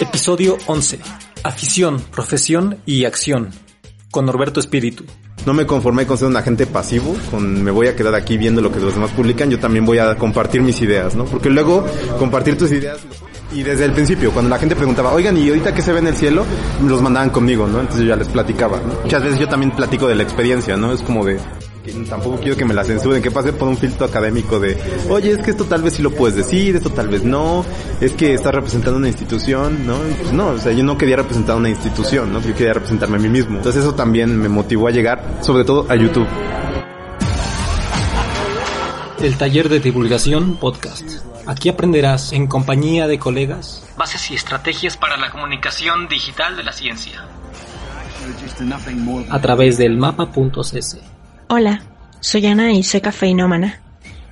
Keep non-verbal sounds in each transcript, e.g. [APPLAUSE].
Episodio 11. Afición, profesión y acción. Con Norberto Espíritu. No me conformé con ser un agente pasivo, con me voy a quedar aquí viendo lo que los demás publican, yo también voy a compartir mis ideas, ¿no? Porque luego compartir tus ideas y desde el principio, cuando la gente preguntaba, oigan, ¿y ahorita qué se ve en el cielo? Los mandaban conmigo, ¿no? Entonces yo ya les platicaba, ¿no? Muchas veces yo también platico de la experiencia, ¿no? Es como de, tampoco quiero que me la censuren, que pase por un filtro académico de, oye, es que esto tal vez sí lo puedes decir, esto tal vez no, es que estás representando una institución, ¿no? Pues no, o sea, yo no quería representar una institución, ¿no? Yo quería representarme a mí mismo. Entonces eso también me motivó a llegar, sobre todo a YouTube. El taller de divulgación podcast. Aquí aprenderás en compañía de colegas bases y estrategias para la comunicación digital de la ciencia. A través del mapa.cc. Hola, soy Ana y soy cafeinómana.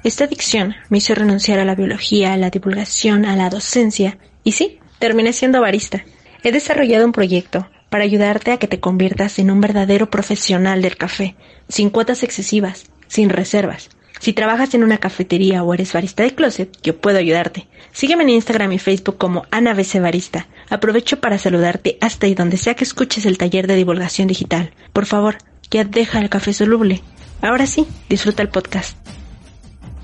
Esta adicción me hizo renunciar a la biología, a la divulgación, a la docencia y sí, terminé siendo barista. He desarrollado un proyecto para ayudarte a que te conviertas en un verdadero profesional del café, sin cuotas excesivas, sin reservas. Si trabajas en una cafetería o eres barista de closet, yo puedo ayudarte. Sígueme en Instagram y Facebook como Ana BC Barista. Aprovecho para saludarte hasta y donde sea que escuches el taller de divulgación digital. Por favor, ya deja el café soluble. Ahora sí, disfruta el podcast.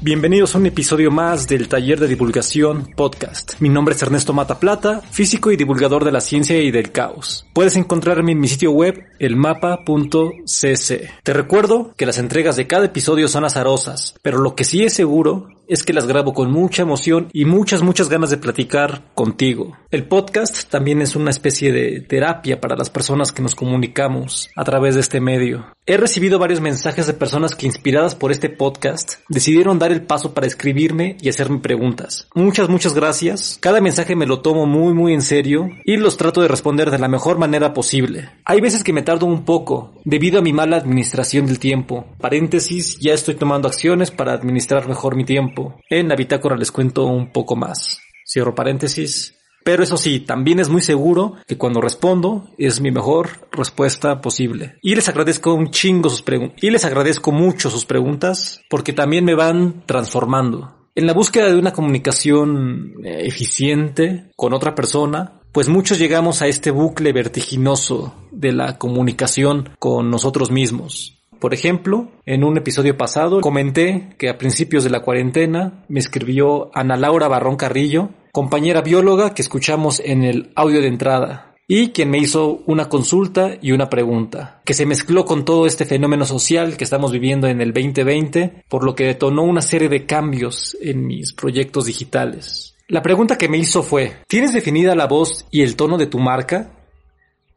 Bienvenidos a un episodio más del Taller de Divulgación Podcast. Mi nombre es Ernesto Mata Plata, físico y divulgador de la ciencia y del caos. Puedes encontrarme en mi sitio web elmapa.cc. Te recuerdo que las entregas de cada episodio son azarosas, pero lo que sí es seguro es que las grabo con mucha emoción y muchas, muchas ganas de platicar contigo. El podcast también es una especie de terapia para las personas que nos comunicamos a través de este medio. He recibido varios mensajes de personas que inspiradas por este podcast decidieron dar el paso para escribirme y hacerme preguntas. Muchas, muchas gracias. Cada mensaje me lo tomo muy, muy en serio y los trato de responder de la mejor manera posible. Hay veces que me tardo un poco debido a mi mala administración del tiempo. Paréntesis, ya estoy tomando acciones para administrar mejor mi tiempo. En la bitácora les cuento un poco más. Cierro paréntesis. Pero eso sí, también es muy seguro que cuando respondo es mi mejor respuesta posible. Y les agradezco un chingo sus preguntas. Y les agradezco mucho sus preguntas porque también me van transformando. En la búsqueda de una comunicación eh, eficiente con otra persona, pues muchos llegamos a este bucle vertiginoso de la comunicación con nosotros mismos. Por ejemplo, en un episodio pasado comenté que a principios de la cuarentena me escribió Ana Laura Barrón Carrillo, compañera bióloga que escuchamos en el audio de entrada, y quien me hizo una consulta y una pregunta, que se mezcló con todo este fenómeno social que estamos viviendo en el 2020, por lo que detonó una serie de cambios en mis proyectos digitales. La pregunta que me hizo fue, ¿tienes definida la voz y el tono de tu marca?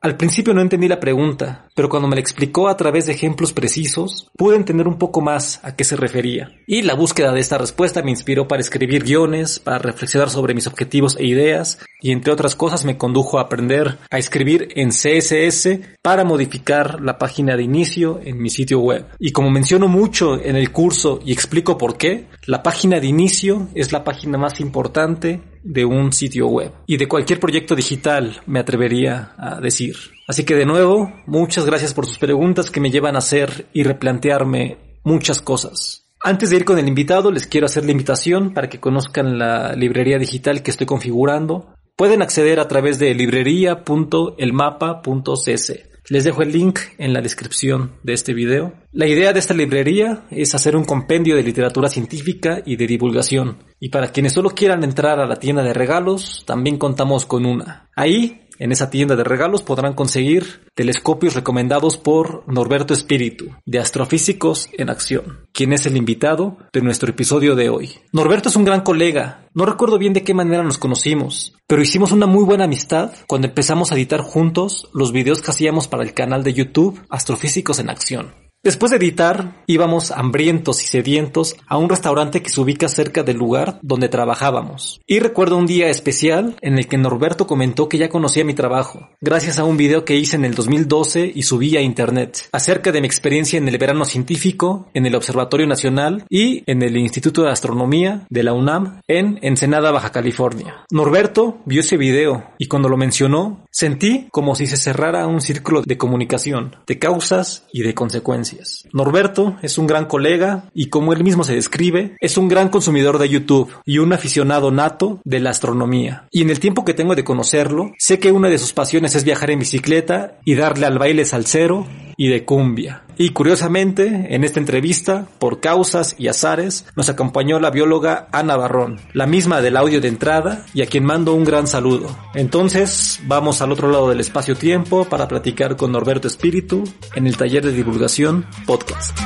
Al principio no entendí la pregunta, pero cuando me la explicó a través de ejemplos precisos, pude entender un poco más a qué se refería. Y la búsqueda de esta respuesta me inspiró para escribir guiones, para reflexionar sobre mis objetivos e ideas, y entre otras cosas me condujo a aprender a escribir en CSS para modificar la página de inicio en mi sitio web. Y como menciono mucho en el curso y explico por qué, la página de inicio es la página más importante de un sitio web y de cualquier proyecto digital, me atrevería a decir. Así que de nuevo, muchas gracias por sus preguntas que me llevan a hacer y replantearme muchas cosas. Antes de ir con el invitado, les quiero hacer la invitación para que conozcan la librería digital que estoy configurando. Pueden acceder a través de librería.elmapa.cc. Les dejo el link en la descripción de este video. La idea de esta librería es hacer un compendio de literatura científica y de divulgación. Y para quienes solo quieran entrar a la tienda de regalos, también contamos con una. Ahí en esa tienda de regalos podrán conseguir telescopios recomendados por Norberto Espíritu, de Astrofísicos en Acción, quien es el invitado de nuestro episodio de hoy. Norberto es un gran colega, no recuerdo bien de qué manera nos conocimos, pero hicimos una muy buena amistad cuando empezamos a editar juntos los videos que hacíamos para el canal de YouTube Astrofísicos en Acción. Después de editar, íbamos hambrientos y sedientos a un restaurante que se ubica cerca del lugar donde trabajábamos. Y recuerdo un día especial en el que Norberto comentó que ya conocía mi trabajo, gracias a un video que hice en el 2012 y subí a internet, acerca de mi experiencia en el verano científico, en el Observatorio Nacional y en el Instituto de Astronomía de la UNAM en Ensenada, Baja California. Norberto vio ese video y cuando lo mencionó, sentí como si se cerrara un círculo de comunicación, de causas y de consecuencias. Norberto es un gran colega y como él mismo se describe, es un gran consumidor de YouTube y un aficionado nato de la astronomía. Y en el tiempo que tengo de conocerlo, sé que una de sus pasiones es viajar en bicicleta y darle al baile salsero y de cumbia. Y curiosamente, en esta entrevista, por causas y azares, nos acompañó la bióloga Ana Barrón, la misma del audio de entrada y a quien mando un gran saludo. Entonces, vamos al otro lado del espacio-tiempo para platicar con Norberto Espíritu en el taller de divulgación podcast.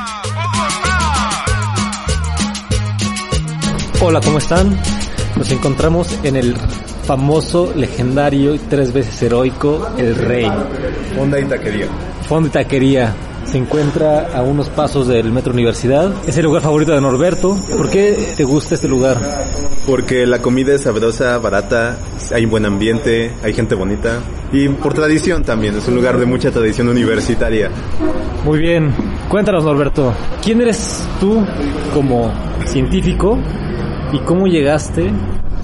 Hola, ¿cómo están? Nos encontramos en el famoso, legendario y tres veces heroico El Rey. Fonda y taquería. Fondo y taquería. Se encuentra a unos pasos del Metro Universidad. Es el lugar favorito de Norberto. ¿Por qué te gusta este lugar? Porque la comida es sabrosa, barata, hay un buen ambiente, hay gente bonita. Y por tradición también, es un lugar de mucha tradición universitaria. Muy bien. Cuéntanos, Norberto. ¿Quién eres tú como científico y cómo llegaste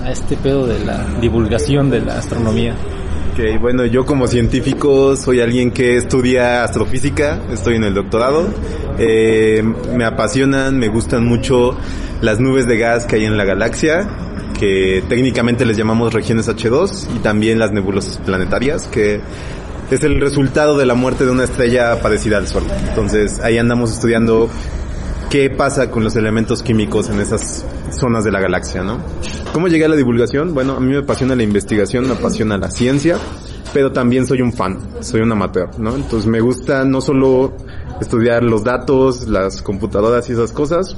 a este pedo de la divulgación de la astronomía? Ok, bueno, yo como científico soy alguien que estudia astrofísica, estoy en el doctorado. Eh, me apasionan, me gustan mucho las nubes de gas que hay en la galaxia, que técnicamente les llamamos regiones H2, y también las nebulosas planetarias, que es el resultado de la muerte de una estrella parecida al Sol. Entonces ahí andamos estudiando qué pasa con los elementos químicos en esas zonas de la galaxia, ¿no? ¿Cómo llegué a la divulgación? Bueno, a mí me apasiona la investigación, me apasiona la ciencia, pero también soy un fan, soy un amateur, ¿no? Entonces me gusta no solo estudiar los datos, las computadoras y esas cosas,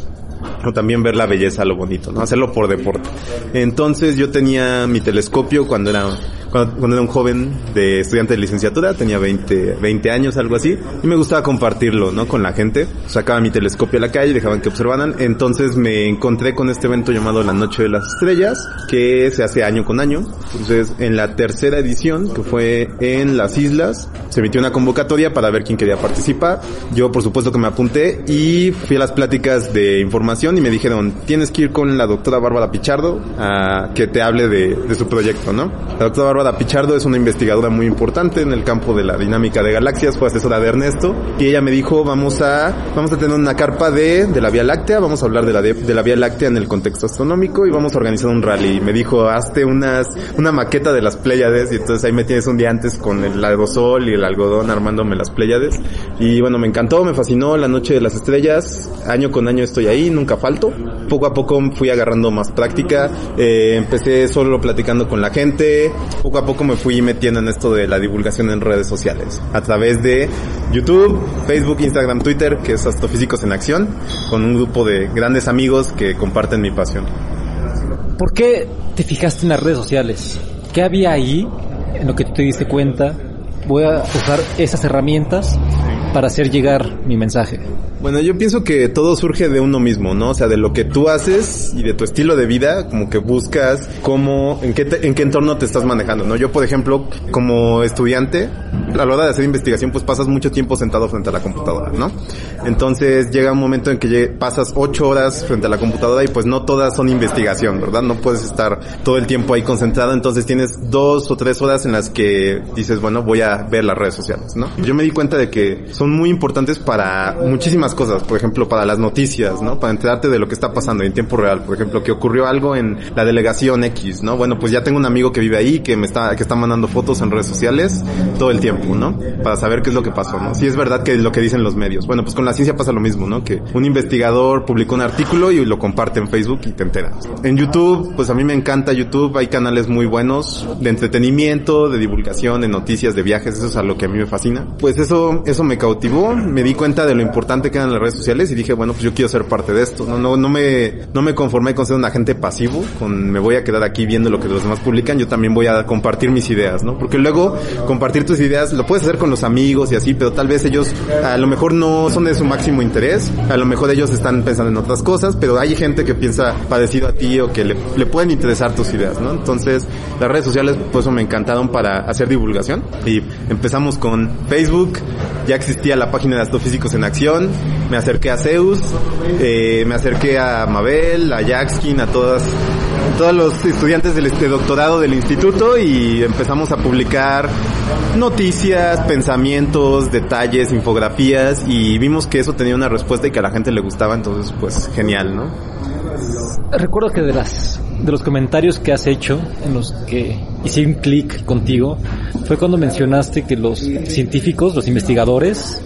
o también ver la belleza, lo bonito, ¿no? Hacerlo por deporte. Entonces yo tenía mi telescopio cuando era cuando, era un joven de estudiante de licenciatura, tenía 20, 20 años, algo así, y me gustaba compartirlo, ¿no? Con la gente. Sacaba mi telescopio a la calle, dejaban que observaran. Entonces me encontré con este evento llamado La Noche de las Estrellas, que se hace año con año. Entonces, en la tercera edición, que fue en las islas, se emitió una convocatoria para ver quién quería participar. Yo, por supuesto, que me apunté y fui a las pláticas de información y me dijeron, tienes que ir con la doctora Bárbara Pichardo a que te hable de, su proyecto, ¿no? La Bárbara Pichardo es una investigadora muy importante en el campo de la dinámica de galaxias, fue asesora de Ernesto, y ella me dijo, vamos a, vamos a tener una carpa de, de la Vía Láctea, vamos a hablar de la, de, la Vía Láctea en el contexto astronómico y vamos a organizar un rally. Me dijo, hazte unas, una maqueta de las Pléyades, y entonces ahí me tienes un día antes con el aerosol y el algodón armándome las Pléyades. Y bueno, me encantó, me fascinó la noche de las estrellas, año con año estoy ahí, nunca falto. Poco a poco fui agarrando más práctica, eh, empecé solo platicando con la gente, poco a poco me fui metiendo en esto de la divulgación en redes sociales. A través de YouTube, Facebook, Instagram, Twitter, que es Astrofísicos en Acción, con un grupo de grandes amigos que comparten mi pasión. ¿Por qué te fijaste en las redes sociales? ¿Qué había ahí en lo que tú te diste cuenta? Voy a usar esas herramientas para hacer llegar mi mensaje. Bueno, yo pienso que todo surge de uno mismo, ¿no? O sea, de lo que tú haces y de tu estilo de vida, como que buscas cómo, en qué, te, en qué entorno te estás manejando, ¿no? Yo, por ejemplo, como estudiante, a la hora de hacer investigación, pues pasas mucho tiempo sentado frente a la computadora, ¿no? Entonces llega un momento en que pasas ocho horas frente a la computadora y pues no todas son investigación, ¿verdad? No puedes estar todo el tiempo ahí concentrado, entonces tienes dos o tres horas en las que dices, bueno, voy a ver las redes sociales, ¿no? Yo me di cuenta de que son muy importantes para muchísimas cosas, por ejemplo, para las noticias, ¿no? Para enterarte de lo que está pasando en tiempo real, por ejemplo, que ocurrió algo en la delegación X, ¿no? Bueno, pues ya tengo un amigo que vive ahí, que me está, que está mandando fotos en redes sociales todo el tiempo, ¿no? Para saber qué es lo que pasó, ¿no? Si es verdad que es lo que dicen los medios. Bueno, pues con la ciencia pasa lo mismo, ¿no? Que un investigador publicó un artículo y lo comparte en Facebook y te enteras. En YouTube, pues a mí me encanta YouTube, hay canales muy buenos de entretenimiento, de divulgación, de noticias, de viajes, eso es a lo que a mí me fascina. Pues eso, eso me cautivó, me di cuenta de lo importante que eran las redes sociales y dije, bueno, pues yo quiero ser parte de esto. No, no, no me, no me conformé con ser un agente pasivo, con me voy a quedar aquí viendo lo que los demás publican, yo también voy a compartir mis ideas, ¿no? Porque luego compartir tus ideas lo puedes hacer con los amigos y así, pero tal vez ellos a lo mejor no son de su máximo interés, a lo mejor ellos están pensando en otras cosas, pero hay gente que piensa parecido a ti o que le, le pueden interesar tus ideas, ¿no? Entonces, las redes sociales, pues me encantaron para hacer divulgación y empezamos con Facebook, ya existía la página de Astrofísicos en Acción, me acerqué a Zeus, eh, me acerqué a Mabel, a Jackskin, a todas, todos los estudiantes del este doctorado del instituto y empezamos a publicar noticias, pensamientos, detalles, infografías y vimos que eso tenía una respuesta y que a la gente le gustaba, entonces pues genial, ¿no? Recuerdo que de las de los comentarios que has hecho en los que hice un clic contigo fue cuando mencionaste que los científicos, los investigadores,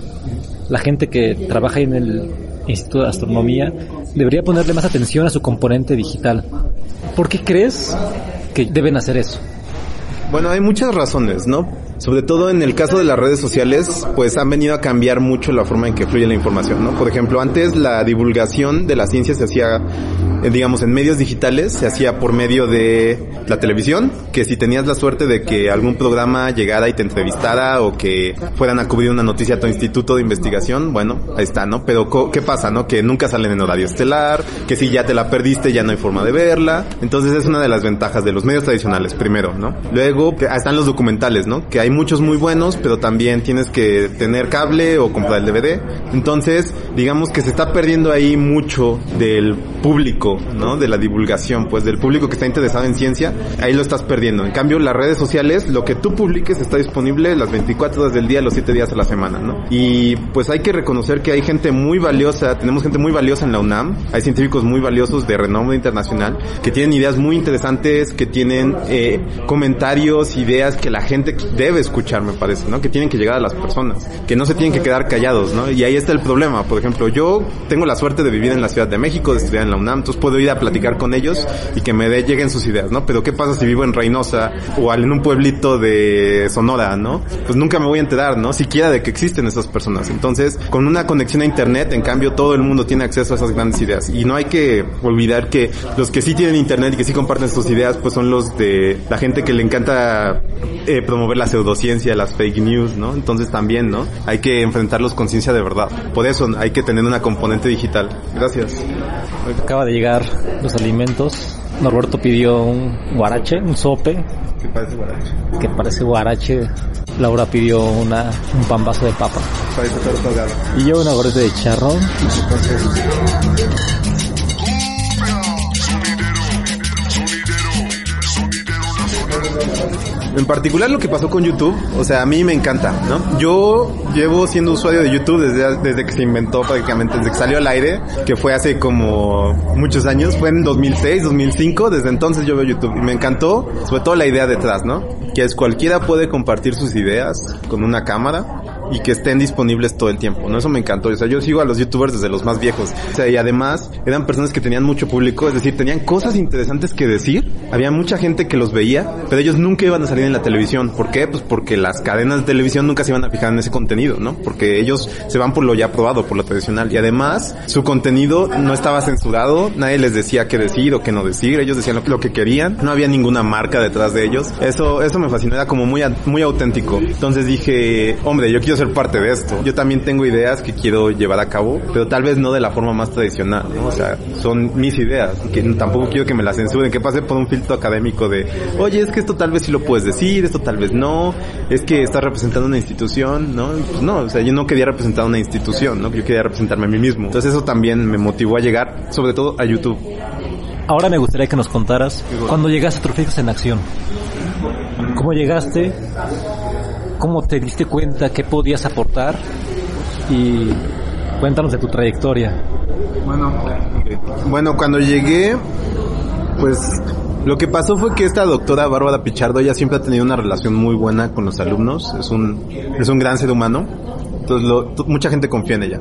la gente que trabaja en el Instituto de Astronomía debería ponerle más atención a su componente digital. ¿Por qué crees que deben hacer eso? Bueno, hay muchas razones, ¿no? Sobre todo en el caso de las redes sociales, pues han venido a cambiar mucho la forma en que fluye la información, ¿no? Por ejemplo, antes la divulgación de la ciencia se hacía, digamos, en medios digitales, se hacía por medio de la televisión, que si tenías la suerte de que algún programa llegara y te entrevistara o que fueran a cubrir una noticia a tu instituto de investigación, bueno, ahí está, ¿no? Pero ¿qué pasa, no? Que nunca salen en horario estelar, que si ya te la perdiste ya no hay forma de verla. Entonces es una de las ventajas de los medios tradicionales, primero, ¿no? Luego están los documentales, ¿no? Que hay muchos muy buenos, pero también tienes que tener cable o comprar el DVD. Entonces, digamos que se está perdiendo ahí mucho del público, ¿no? De la divulgación, pues del público que está interesado en ciencia, ahí lo estás perdiendo. En cambio, las redes sociales, lo que tú publiques está disponible las 24 horas del día, los 7 días a la semana, ¿no? Y pues hay que reconocer que hay gente muy valiosa, tenemos gente muy valiosa en la UNAM, hay científicos muy valiosos de renombre internacional que tienen ideas muy interesantes, que tienen eh, comentarios, ideas que la gente debe escuchar, me parece, ¿no? Que tienen que llegar a las personas, que no se tienen que quedar callados, ¿no? Y ahí está el problema. Por ejemplo, yo tengo la suerte de vivir en la Ciudad de México, de estudiar en la UNAM, entonces puedo ir a platicar con ellos y que me de, lleguen sus ideas, ¿no? Pero ¿qué pasa si vivo en Reynosa o en un pueblito de Sonora, ¿no? Pues nunca me voy a enterar, ¿no? Siquiera de que existen esas personas. Entonces, con una conexión a Internet, en cambio, todo el mundo tiene acceso a esas grandes ideas. Y no hay que olvidar que los que sí tienen Internet y que sí comparten sus ideas, pues son los de la gente que le encanta eh, promover la pseudociencia, las fake news, ¿no? Entonces también, ¿no? Hay que enfrentarlos con ciencia de verdad. Por eso hay que tener una componente digital. Gracias. Acaba de llegar los alimentos. Norberto pidió un guarache, un sope. ¿Qué parece guarache? Que parece guarache. Laura pidió una, un pambazo de papa. Parece torta Y yo una gorrita de charrón. En particular lo que pasó con YouTube, o sea, a mí me encanta, ¿no? Yo llevo siendo usuario de YouTube desde, desde que se inventó prácticamente, desde que salió al aire, que fue hace como muchos años, fue en 2006, 2005, desde entonces yo veo YouTube y me encantó, sobre todo la idea detrás, ¿no? Que es cualquiera puede compartir sus ideas con una cámara y que estén disponibles todo el tiempo, ¿no? Eso me encantó. O sea, yo sigo a los youtubers desde los más viejos. O sea, y además eran personas que tenían mucho público, es decir, tenían cosas interesantes que decir. Había mucha gente que los veía, pero ellos nunca iban a salir en la televisión. ¿Por qué? Pues porque las cadenas de televisión nunca se iban a fijar en ese contenido, ¿no? Porque ellos se van por lo ya probado, por lo tradicional. Y además, su contenido no estaba censurado, nadie les decía qué decir o qué no decir, ellos decían lo, lo que querían, no había ninguna marca detrás de ellos. Eso, eso me fascinó, era como muy, muy auténtico. Entonces dije, hombre, yo quiero ser parte de esto. Yo también tengo ideas que quiero llevar a cabo, pero tal vez no de la forma más tradicional. O sea, son mis ideas, que tampoco quiero que me las censuren, que pase por un filtro académico de, oye, es que esto tal vez sí lo puedes decir, esto tal vez no, es que estás representando una institución, ¿no? Pues no, o sea, yo no quería representar una institución, ¿no? Yo quería representarme a mí mismo. Entonces eso también me motivó a llegar, sobre todo a YouTube. Ahora me gustaría que nos contaras cuando llegaste a Trofeos en Acción. ¿Cómo llegaste? ¿Cómo te diste cuenta que podías aportar? Y cuéntanos de tu trayectoria. Bueno, bueno, cuando llegué, pues lo que pasó fue que esta doctora Bárbara Pichardo ella siempre ha tenido una relación muy buena con los alumnos, es un es un gran ser humano, entonces lo, mucha gente confía en ella.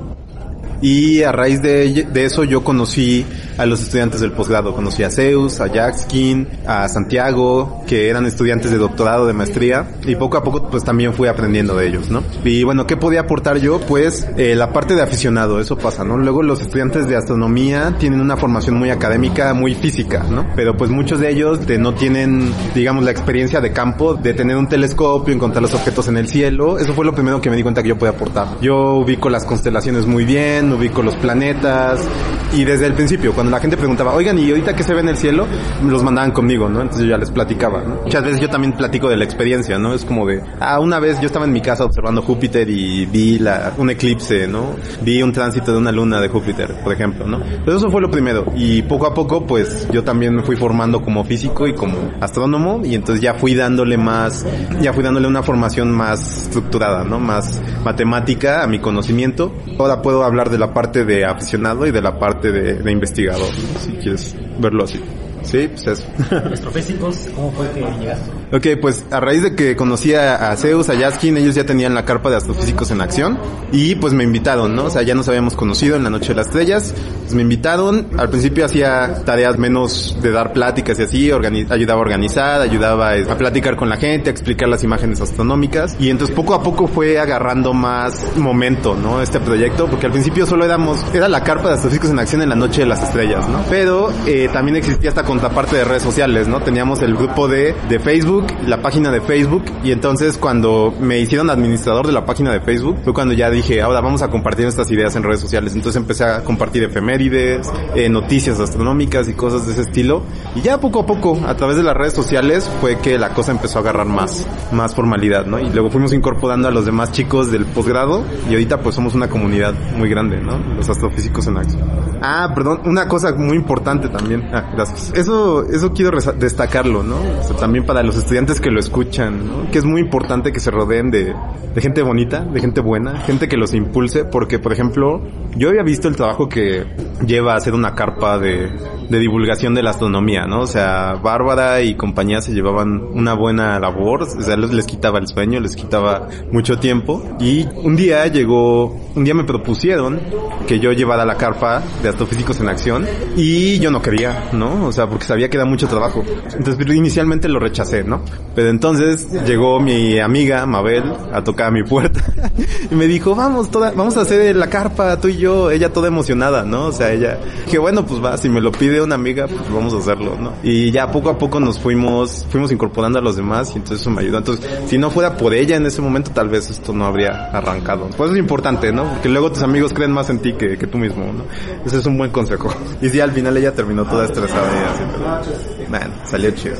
Y a raíz de, eso yo conocí a los estudiantes del posgrado. Conocí a Zeus, a Jackskin, a Santiago, que eran estudiantes de doctorado, de maestría. Y poco a poco pues también fui aprendiendo de ellos, ¿no? Y bueno, ¿qué podía aportar yo? Pues eh, la parte de aficionado, eso pasa, ¿no? Luego los estudiantes de astronomía tienen una formación muy académica, muy física, ¿no? Pero pues muchos de ellos de, no tienen, digamos, la experiencia de campo, de tener un telescopio, encontrar los objetos en el cielo. Eso fue lo primero que me di cuenta que yo podía aportar. Yo ubico las constelaciones muy bien, constelación, ubico los planetas y desde el principio, cuando la gente preguntaba, oigan, ¿y ahorita qué se ve en el cielo? Los mandaban conmigo, ¿no? Entonces yo ya les platicaba, ¿no? Muchas veces yo también platico de la experiencia, ¿no? Es como de, ah, una vez yo estaba en mi casa observando Júpiter y vi la, un eclipse, ¿no? Vi un tránsito de una luna de Júpiter, por ejemplo, ¿no? Pero eso fue lo primero y poco a poco pues yo también me fui formando como físico y como astrónomo y entonces ya fui dándole más, ya fui dándole una formación más estructurada, ¿no? Más matemática a mi conocimiento. Ahora puedo hablar de la parte de aficionado y de la parte de, investigador, si quieres verlo así. Sí, pues eso. Astrofísicos, [LAUGHS] ¿cómo fue que llegaste? Ok, pues a raíz de que conocí a, Zeus, a Yaskin, ellos ya tenían la carpa de astrofísicos en acción y pues me invitaron, ¿no? O sea, ya nos habíamos conocido en la Noche de las Estrellas, pues me invitaron, al principio hacía tareas menos de dar pláticas y así, ayudaba a organizar, ayudaba a platicar con la gente, a explicar las imágenes astronómicas y entonces poco a poco fue agarrando más momento, ¿no? Este proyecto, porque al principio solo éramos, era la carpa de astrofísicos en acción en la Noche de las Estrellas, ¿no? Pero eh, también existía esta contraparte de redes sociales, ¿no? Teníamos el grupo de, de Facebook, la página de Facebook, y entonces cuando me hicieron administrador de la página de Facebook, fue cuando ya dije, ahora vamos a compartir estas ideas en redes sociales. Entonces empecé a compartir efemérides, eh, noticias astronómicas y cosas de ese estilo. Y ya poco a poco, a través de las redes sociales, fue que la cosa empezó a agarrar más, más formalidad, ¿no? Y luego fuimos incorporando a los demás chicos del posgrado, y ahorita pues somos una comunidad muy grande, ¿no? Los astrofísicos en acción. Ah, perdón, una cosa muy importante también. Ah, gracias. Eso, eso quiero destacarlo, ¿no? O sea, también para los estudiantes que lo escuchan, ¿no? Que es muy importante que se rodeen de, de gente bonita, de gente buena, gente que los impulse, porque, por ejemplo, yo había visto el trabajo que lleva a hacer una carpa de, de divulgación de la astronomía, ¿no? O sea, Bárbara y compañía se llevaban una buena labor, o sea, les, les quitaba el sueño, les quitaba mucho tiempo, y un día llegó, un día me propusieron que yo llevara la carpa de astrofísicos en acción, y yo no quería, ¿no? O sea, porque sabía que era mucho trabajo. Entonces, inicialmente lo rechacé, ¿no? Pero entonces llegó mi amiga Mabel a tocar a mi puerta [LAUGHS] y me dijo, vamos, toda, vamos a hacer la carpa, tú y yo, ella toda emocionada, ¿no? O sea, ella, que bueno, pues va, si me lo pide una amiga, pues vamos a hacerlo, ¿no? Y ya poco a poco nos fuimos, fuimos incorporando a los demás y entonces eso me ayudó. Entonces, si no fuera por ella en ese momento, tal vez esto no habría arrancado. Pues es importante, ¿no? Porque luego tus amigos creen más en ti que, que tú mismo, ¿no? Ese es un buen consejo. [LAUGHS] Y sí, al final ella terminó toda estresada y así, bueno, salió chido.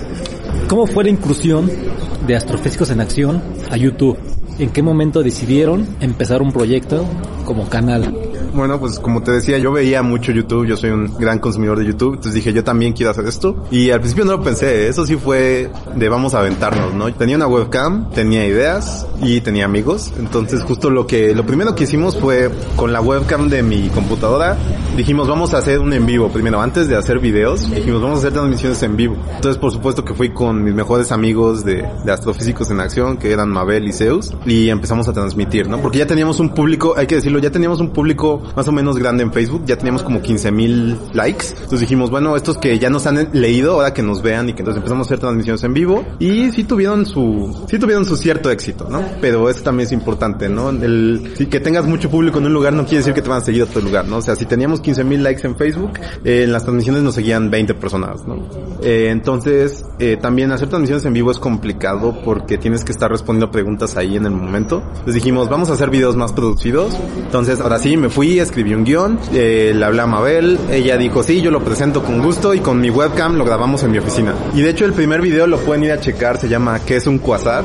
¿Cómo fue la incursión de Astrofísicos en Acción a YouTube? ¿En qué momento decidieron empezar un proyecto como canal? Bueno, pues como te decía, yo veía mucho YouTube, yo soy un gran consumidor de YouTube, entonces dije, yo también quiero hacer esto. Y al principio no lo pensé, eso sí fue de vamos a aventarnos, ¿no? Tenía una webcam, tenía ideas y tenía amigos, entonces justo lo que, lo primero que hicimos fue con la webcam de mi computadora, dijimos, vamos a hacer un en vivo primero, antes de hacer videos, dijimos, vamos a hacer transmisiones en vivo. Entonces, por supuesto que fui con mis mejores amigos de, de Astrofísicos en Acción, que eran Mabel y Zeus, y empezamos a transmitir, ¿no? Porque ya teníamos un público, hay que decirlo, ya teníamos un público más o menos grande en Facebook, ya teníamos como 15 mil likes. Entonces dijimos, bueno, estos que ya nos han leído, ahora que nos vean y que entonces empezamos a hacer transmisiones en vivo, y sí tuvieron su, sí tuvieron su cierto éxito, ¿no? Pero eso también es importante, ¿no? El, si que tengas mucho público en un lugar no quiere decir que te van a seguir a otro lugar, ¿no? O sea, si teníamos 15 mil likes en Facebook, eh, en las transmisiones nos seguían 20 personas, ¿no? Eh, entonces, eh, también hacer transmisiones en vivo es complicado porque tienes que estar respondiendo preguntas ahí en el momento. Entonces dijimos, vamos a hacer videos más producidos. Entonces, ahora sí, me fui, escribí un guion, eh, le hablé a Mabel, ella dijo, sí, yo lo presento con gusto y con mi webcam lo grabamos en mi oficina. Y de hecho el primer video lo pueden ir a checar, se llama ¿Qué es un quasar?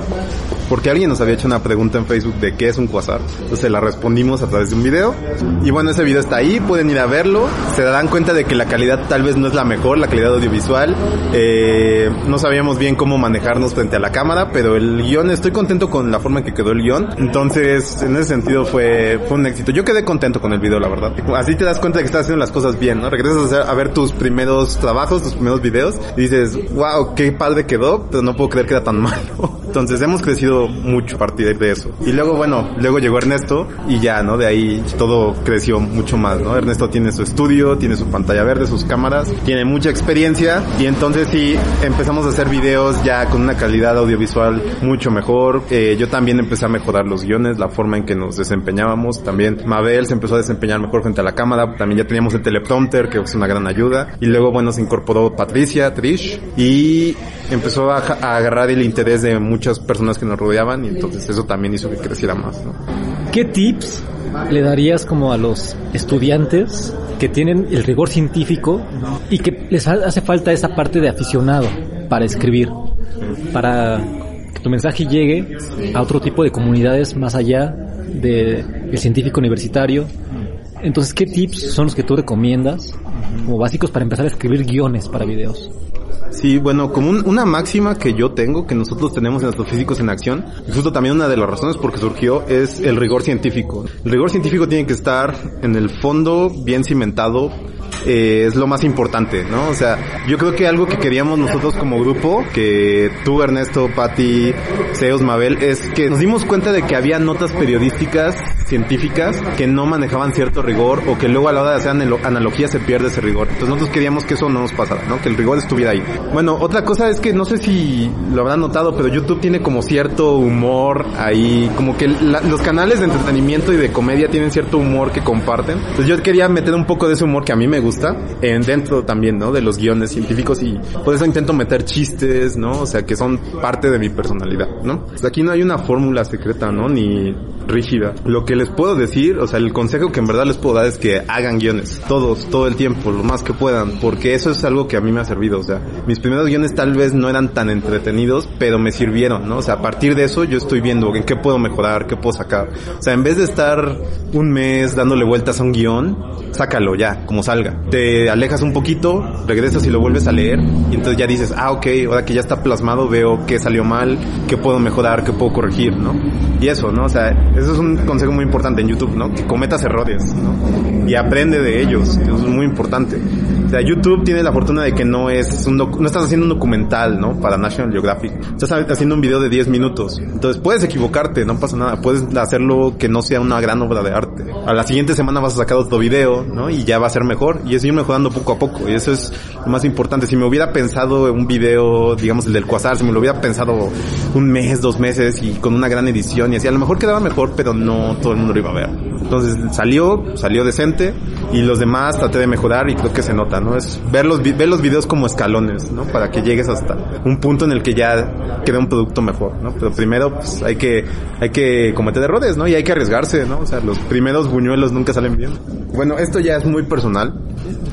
Porque alguien nos había hecho una pregunta en Facebook de qué es un quasar. Entonces la respondimos a través de un video. Y bueno, ese video está ahí, pueden ir a verlo. Se darán cuenta de que la calidad tal vez no es la mejor, la calidad audiovisual. Eh, no sabíamos bien cómo manejarnos frente a la cámara, pero el guion, estoy contento con la forma en que quedó el guion. Entonces, en ese sentido fue, un éxito. Yo quedé contento con el video, la verdad. Así te das cuenta de que estás haciendo las cosas bien, ¿no? Regresas a ver tus primeros trabajos, tus primeros videos, y dices, wow, qué padre quedó, pero no puedo creer que era tan [LAUGHS] malo. Entonces hemos crecido mucho a partir de eso. Y luego, bueno, luego llegó Ernesto y ya, ¿no? De ahí todo creció mucho más, ¿no? Ernesto tiene su estudio, tiene su pantalla verde, sus cámaras, tiene mucha experiencia y entonces sí empezamos a hacer videos ya con una calidad audiovisual mucho mejor. Eh, yo también empecé a mejorar los guiones, la forma en que nos desempeñábamos. También Mabel se empezó a desempeñar mejor frente a la cámara. También ya teníamos el teleprompter, que es una gran ayuda. Y luego, bueno, se incorporó Patricia, Trish, y empezó a, agarrar el interés de muchas personas que nos rodeaban y entonces eso también hizo que creciera más, ¿no? ¿Qué tips le darías como a los estudiantes que tienen el rigor científico y que les hace falta esa parte de aficionado para escribir, para que tu mensaje llegue a otro tipo de comunidades más allá del científico universitario? Entonces, ¿qué tips son los que tú recomiendas como básicos para empezar a escribir guiones para videos? Sí, bueno, como una máxima que yo tengo, que nosotros tenemos en nuestros físicos en acción, y justo también una de las razones por que surgió es el rigor científico. El rigor científico tiene que estar en el fondo bien cimentado, eh, es lo más importante, ¿no? O sea, yo creo que algo que queríamos nosotros como grupo, que tú, Ernesto, Patti, Seos, Mabel, es que nos dimos cuenta de que había notas periodísticas, científicas, que no manejaban cierto rigor o que luego a la hora de hacer analogía se pierde ese rigor. Entonces nosotros queríamos que eso no nos pasara, ¿no? Que el rigor estuviera ahí. Bueno, otra cosa es que no sé si lo habrán notado, pero YouTube tiene como cierto humor ahí, como que los canales de entretenimiento y de comedia tienen cierto humor que comparten. Entonces yo quería meter un poco de ese humor que a mí me gusta en dentro también, ¿no? De los guiones científicos y por eso intento meter chistes, ¿no? O sea, que son parte de mi personalidad, ¿no? Pues aquí no hay una fórmula secreta, ¿no? Ni rígida. Lo que les puedo decir, o sea, el consejo que en verdad les puedo dar es que hagan guiones, todos, todo el tiempo, lo más que puedan, porque eso es algo que a mí me ha servido, o sea, mis primeros guiones tal vez no eran tan entretenidos, pero me sirvieron, ¿no? O sea, a partir de eso yo estoy viendo en qué puedo mejorar, qué puedo sacar. O sea, en vez de estar un mes dándole vueltas a un guion, sácalo ya, como salga. Te alejas un poquito, regresas y lo vuelves a leer, y entonces ya dices, ah, ok, ahora que ya está plasmado, veo qué salió mal, qué puedo mejorar, qué puedo corregir, ¿no? Y eso, ¿no? O sea, eso es un consejo muy importante en YouTube, ¿no? Que cometas errores, ¿no? Y aprende de ellos, eso es muy importante. O sea, YouTube tiene la fortuna de que no es un no estás haciendo un documental, ¿no? Para National Geographic. Estás haciendo un video de 10 minutos. Entonces puedes equivocarte, no pasa nada. Puedes hacerlo que no sea una gran obra de arte. A la siguiente semana vas a sacar otro video, ¿no? Y ya va a ser mejor. Y es ir mejorando poco a poco. Y eso es lo más importante. Si me hubiera pensado en un video, digamos el del Quasar, si me lo hubiera pensado un mes, dos meses y con una gran edición y así, a lo mejor quedaba mejor, pero no todo el mundo lo iba a ver. Entonces salió, salió decente y los demás traté de mejorar y creo que se nota, ¿no? Es ver los, ver los videos como escalones, ¿no? Para que llegues hasta un punto en el que ya quede un producto mejor, ¿no? Pero primero pues hay que, hay que cometer errores, ¿no? Y hay que arriesgarse, ¿no? O sea, los primeros buñuelos nunca salen bien. Bueno, esto ya es muy personal.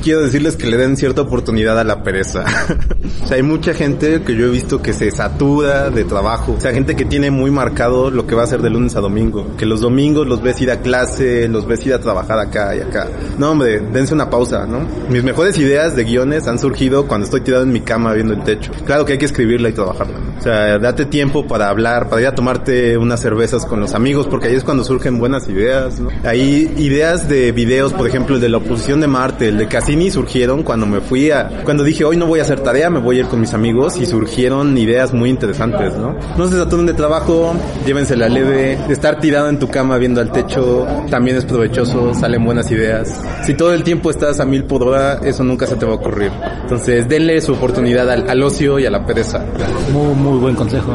Quiero decirles que le den cierta oportunidad a la pereza. [LAUGHS] o sea, hay mucha gente que yo he visto que se satura de trabajo. O sea, gente que tiene muy marcado lo que va a hacer de lunes a domingo. Que los domingos los ves ir a clase, los ves ir a trabajar acá y acá. No, hombre, dense una pausa, ¿no? Mis mejores ideas de guiones han surgido cuando estoy tirado en mi cama viendo el techo. Claro que hay que escribirla y trabajarla. O sea, date tiempo para hablar, para ir a tomarte unas cervezas con los amigos, porque ahí es cuando surgen buenas ideas, ¿no? Hay ideas de videos, por ejemplo, el de la oposición de Marte, el de Cassini surgieron cuando me fui a, cuando dije hoy no voy a hacer tarea, me voy a ir con mis amigos y surgieron ideas muy interesantes, ¿no? No se saturen de trabajo, llévensela leve, estar tirado en tu cama viendo al techo también es provechoso, salen buenas ideas. Si todo el tiempo estás a mil por hora, eso nunca se te va a ocurrir. Entonces, denle su oportunidad al, al ocio y a la pereza. Muy, muy buen consejo.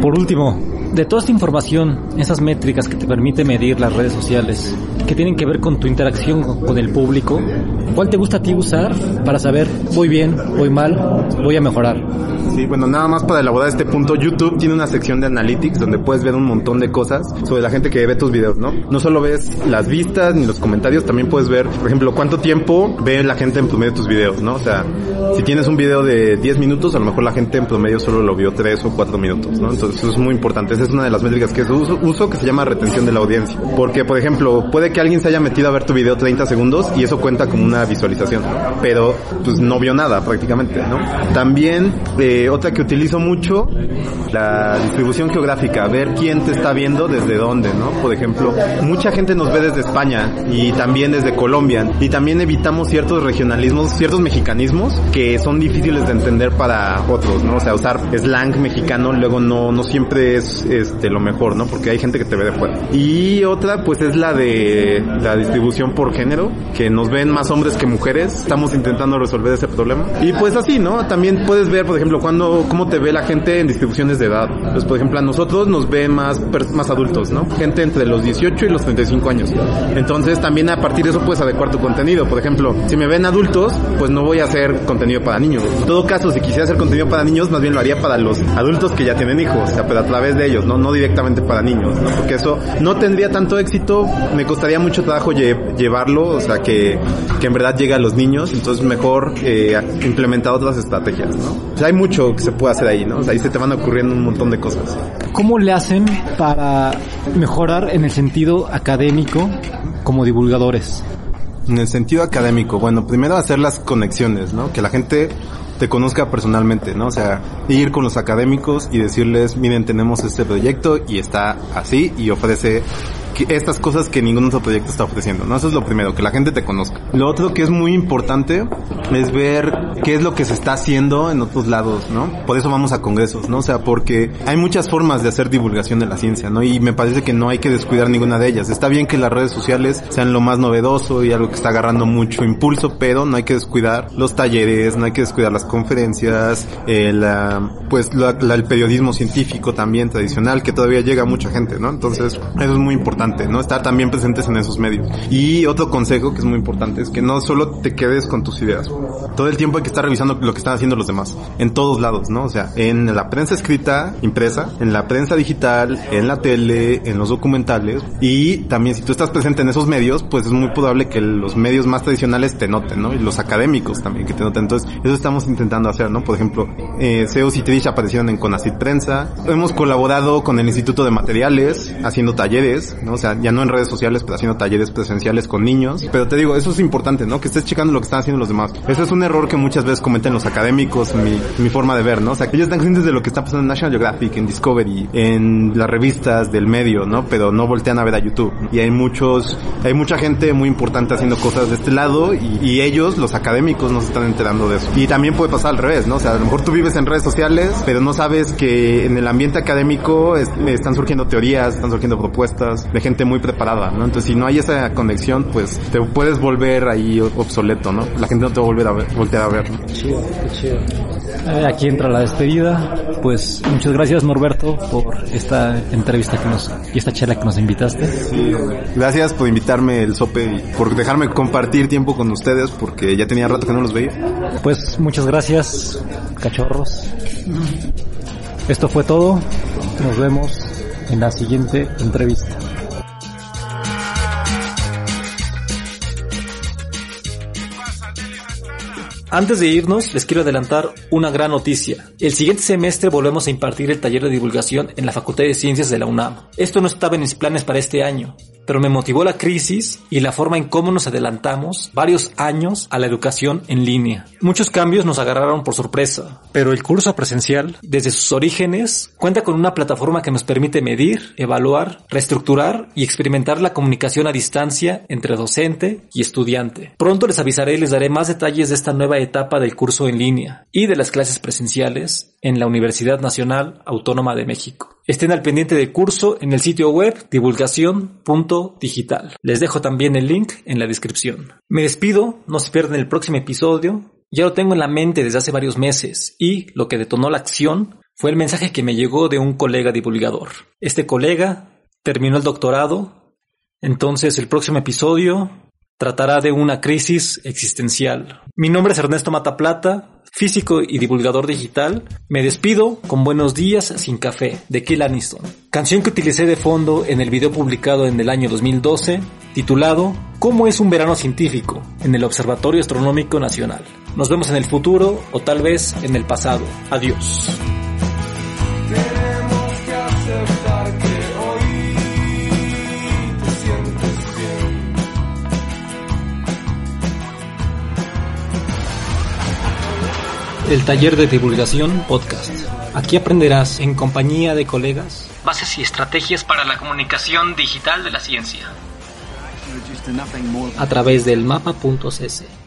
Por último, de toda esta información, esas métricas que te permite medir las redes sociales, que tienen que ver con tu interacción con el público, ¿cuál te gusta a ti usar para saber voy bien, voy mal, voy a mejorar? Sí, bueno, nada más para elaborar este punto, YouTube tiene una sección de analytics donde puedes ver un montón de cosas sobre la gente que ve tus videos, ¿no? No solo ves las vistas ni los comentarios, también puedes ver, por ejemplo, cuánto tiempo ve la gente en promedio tus videos, ¿no? O sea, si tienes un video de 10 minutos, a lo mejor la gente en promedio solo lo vio 3 o 4 minutos, ¿no? Entonces eso es muy importante. Esa es una de las métricas que uso, uso que se llama retención de la audiencia. Porque, por ejemplo, puede que alguien se haya metido a ver tu video 30 segundos y eso cuenta como una visualización, pero pues no vio nada prácticamente, ¿no? También, eh, otra que utilizo mucho, la distribución geográfica, ver quién te está viendo desde dónde, ¿no? Por ejemplo, mucha gente nos ve desde España y también desde Colombia y también evitamos ciertos regionalismos, ciertos mexicanismos que son difíciles de entender para otros, ¿no? O sea, usar slang mexicano luego no, no siempre es este, lo mejor, ¿no? Porque hay gente que te ve de fuera. Y otra pues es la de la distribución por género, que nos ven más hombres que mujeres, estamos intentando resolver ese problema. Y pues así, ¿no? También puedes ver, por ejemplo, cuando, cómo te ve la gente en distribuciones de edad. Pues, por ejemplo, a nosotros nos ve más, más adultos, ¿no? Gente entre los 18 y los 35 años. Entonces, también a partir de eso puedes adecuar tu contenido. Por ejemplo, si me ven adultos, pues no voy a hacer contenido para niños. En todo caso, si quisiera hacer contenido para niños, más bien lo haría para los adultos que ya tienen hijos, o sea, pero a través de ellos, no, no directamente para niños, ¿no? Porque eso no tendría tanto éxito, me costaría mucho trabajo llevarlo, o sea, que, en verdad llegue a los niños, entonces mejor eh, implementar otras estrategias, ¿no? O sea, hay mucho que se puede hacer ahí, ¿no? O sea, ahí se te van ocurriendo un montón de cosas. ¿Cómo le hacen para mejorar en el sentido académico como divulgadores? En el sentido académico, bueno, primero hacer las conexiones, ¿no? Que la gente te conozca personalmente, ¿no? O sea, ir con los académicos y decirles, miren, tenemos este proyecto y está así y ofrece estas cosas que ningún otro proyecto está ofreciendo, ¿no? Eso es lo primero, que la gente te conozca. Lo otro que es muy importante es ver qué es lo que se está haciendo en otros lados, ¿no? Por eso vamos a congresos, ¿no? O sea, porque hay muchas formas de hacer divulgación de la ciencia, ¿no? Y me parece que no hay que descuidar ninguna de ellas. Está bien que las redes sociales sean lo más novedoso y algo que está agarrando mucho impulso, pero no hay que descuidar los talleres, no hay que descuidar las conferencias, el, pues el periodismo científico también tradicional, que todavía llega a mucha gente, ¿no? Entonces, eso es muy importante. ¿No? Estar también presentes en esos medios. Y otro consejo que es muy importante es que no solo te quedes con tus ideas. Todo el tiempo hay que estar revisando lo que están haciendo los demás. En todos lados, ¿no? O sea, en la prensa escrita, impresa, en la prensa digital, en la tele, en los documentales. Y también si tú estás presente en esos medios, pues es muy probable que los medios más tradicionales te noten, ¿no? Y los académicos también que te noten. Entonces, eso estamos intentando hacer, ¿no? Por ejemplo, eh, Zeus y Trish aparecieron en Conacit Prensa. Hemos colaborado con el Instituto de Materiales, haciendo talleres, ¿no? O sea, ya no en redes sociales, pero haciendo talleres presenciales con niños. Pero te digo, eso es importante, ¿no? Que estés checando lo que están haciendo los demás. Ese es un error que muchas veces cometen los académicos, mi, mi forma de ver, ¿no? O sea, ellos están conscientes de lo que está pasando en National Geographic, en Discovery, en las revistas del medio, ¿no? Pero no voltean a ver a YouTube. Y hay muchos, hay mucha gente muy importante haciendo cosas de este lado y, ellos, los académicos, no se están enterando de eso. Y también puede pasar al revés, ¿no? O sea, a lo mejor tú vives en redes sociales, pero no sabes que en el ambiente académico están surgiendo teorías, están surgiendo propuestas gente muy preparada, ¿no? Entonces, si no hay esa conexión, pues te puedes volver ahí obsoleto, ¿no? La gente no te va a volver a ver, voltear a ver. Qué chido, qué chido. Eh, aquí entra la despedida. Pues muchas gracias, Norberto, por esta entrevista que nos, y esta charla que nos invitaste. Sí, gracias por invitarme el sope y por dejarme compartir tiempo con ustedes, porque ya tenía rato que no los veía. Pues muchas gracias, cachorros. Esto fue todo. Nos vemos en la siguiente entrevista. Antes de irnos, les quiero adelantar una gran noticia. El siguiente semestre volvemos a impartir el taller de divulgación en la Facultad de Ciencias de la UNAM. Esto no estaba en mis planes para este año, pero me motivó la crisis y la forma en cómo nos adelantamos varios años a la educación en línea. Muchos cambios nos agarraron por sorpresa, pero el curso presencial, desde sus orígenes, cuenta con una plataforma que nos permite medir, evaluar, reestructurar y experimentar la comunicación a distancia entre docente y estudiante. Pronto les avisaré y les daré más detalles de esta nueva etapa del curso en línea y de las clases presenciales en la Universidad Nacional Autónoma de México. Estén al pendiente del curso en el sitio web divulgación.digital. Les dejo también el link en la descripción. Me despido, no se pierdan el próximo episodio. Ya lo tengo en la mente desde hace varios meses y lo que detonó la acción fue el mensaje que me llegó de un colega divulgador. Este colega terminó el doctorado, entonces el próximo episodio tratará de una crisis existencial. Mi nombre es Ernesto Mataplata, físico y divulgador digital. Me despido con Buenos días sin café de Kill Aniston, canción que utilicé de fondo en el video publicado en el año 2012, titulado ¿Cómo es un verano científico? en el Observatorio Astronómico Nacional. Nos vemos en el futuro o tal vez en el pasado. Adiós. El taller de divulgación podcast. Aquí aprenderás en compañía de colegas bases y estrategias para la comunicación digital de la ciencia a través del mapa.cc.